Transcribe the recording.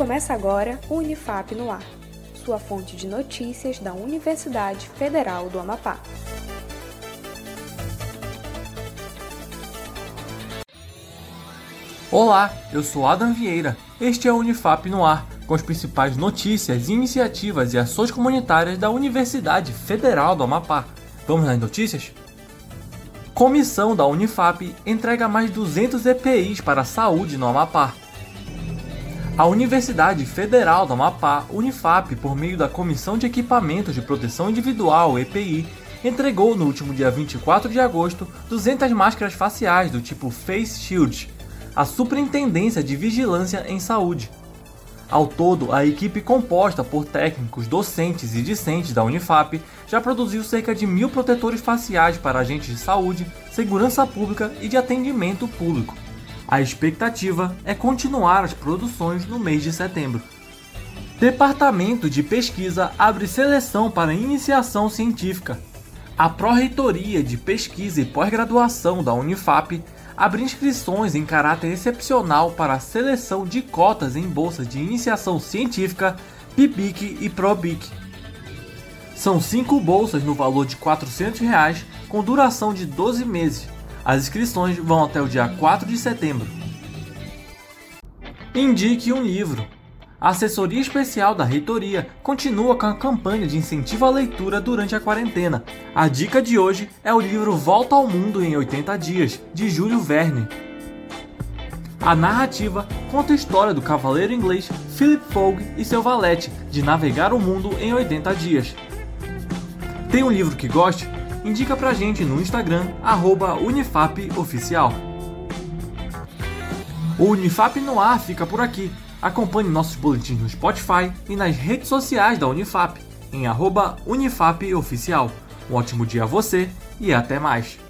Começa agora o Unifap no Ar, sua fonte de notícias da Universidade Federal do Amapá. Olá, eu sou Adam Vieira. Este é o Unifap no Ar, com as principais notícias, iniciativas e ações comunitárias da Universidade Federal do Amapá. Vamos nas notícias? Comissão da Unifap entrega mais 200 EPIs para a saúde no Amapá. A Universidade Federal do Amapá, Unifap, por meio da Comissão de Equipamentos de Proteção Individual, EPI, entregou no último dia 24 de agosto 200 máscaras faciais do tipo Face Shield à Superintendência de Vigilância em Saúde. Ao todo, a equipe composta por técnicos, docentes e discentes da Unifap já produziu cerca de mil protetores faciais para agentes de saúde, segurança pública e de atendimento público. A expectativa é continuar as produções no mês de setembro. Departamento de Pesquisa abre seleção para iniciação científica. A Pró-Reitoria de Pesquisa e Pós-Graduação da Unifap abre inscrições em caráter excepcional para a seleção de cotas em bolsas de iniciação científica, PIBIC e PROBIC. São cinco bolsas no valor de 400 reais, com duração de 12 meses as inscrições vão até o dia 4 de setembro. Indique um livro. A assessoria especial da reitoria continua com a campanha de incentivo à leitura durante a quarentena. A dica de hoje é o livro Volta ao Mundo em 80 Dias, de Júlio Verne. A narrativa conta a história do cavaleiro inglês Philip Fogg e seu valete de navegar o mundo em 80 dias. Tem um livro que goste? Indica pra gente no Instagram, UnifapOficial. O Unifap no ar fica por aqui. Acompanhe nossos boletins no Spotify e nas redes sociais da Unifap, em UnifapOficial. Um ótimo dia a você e até mais!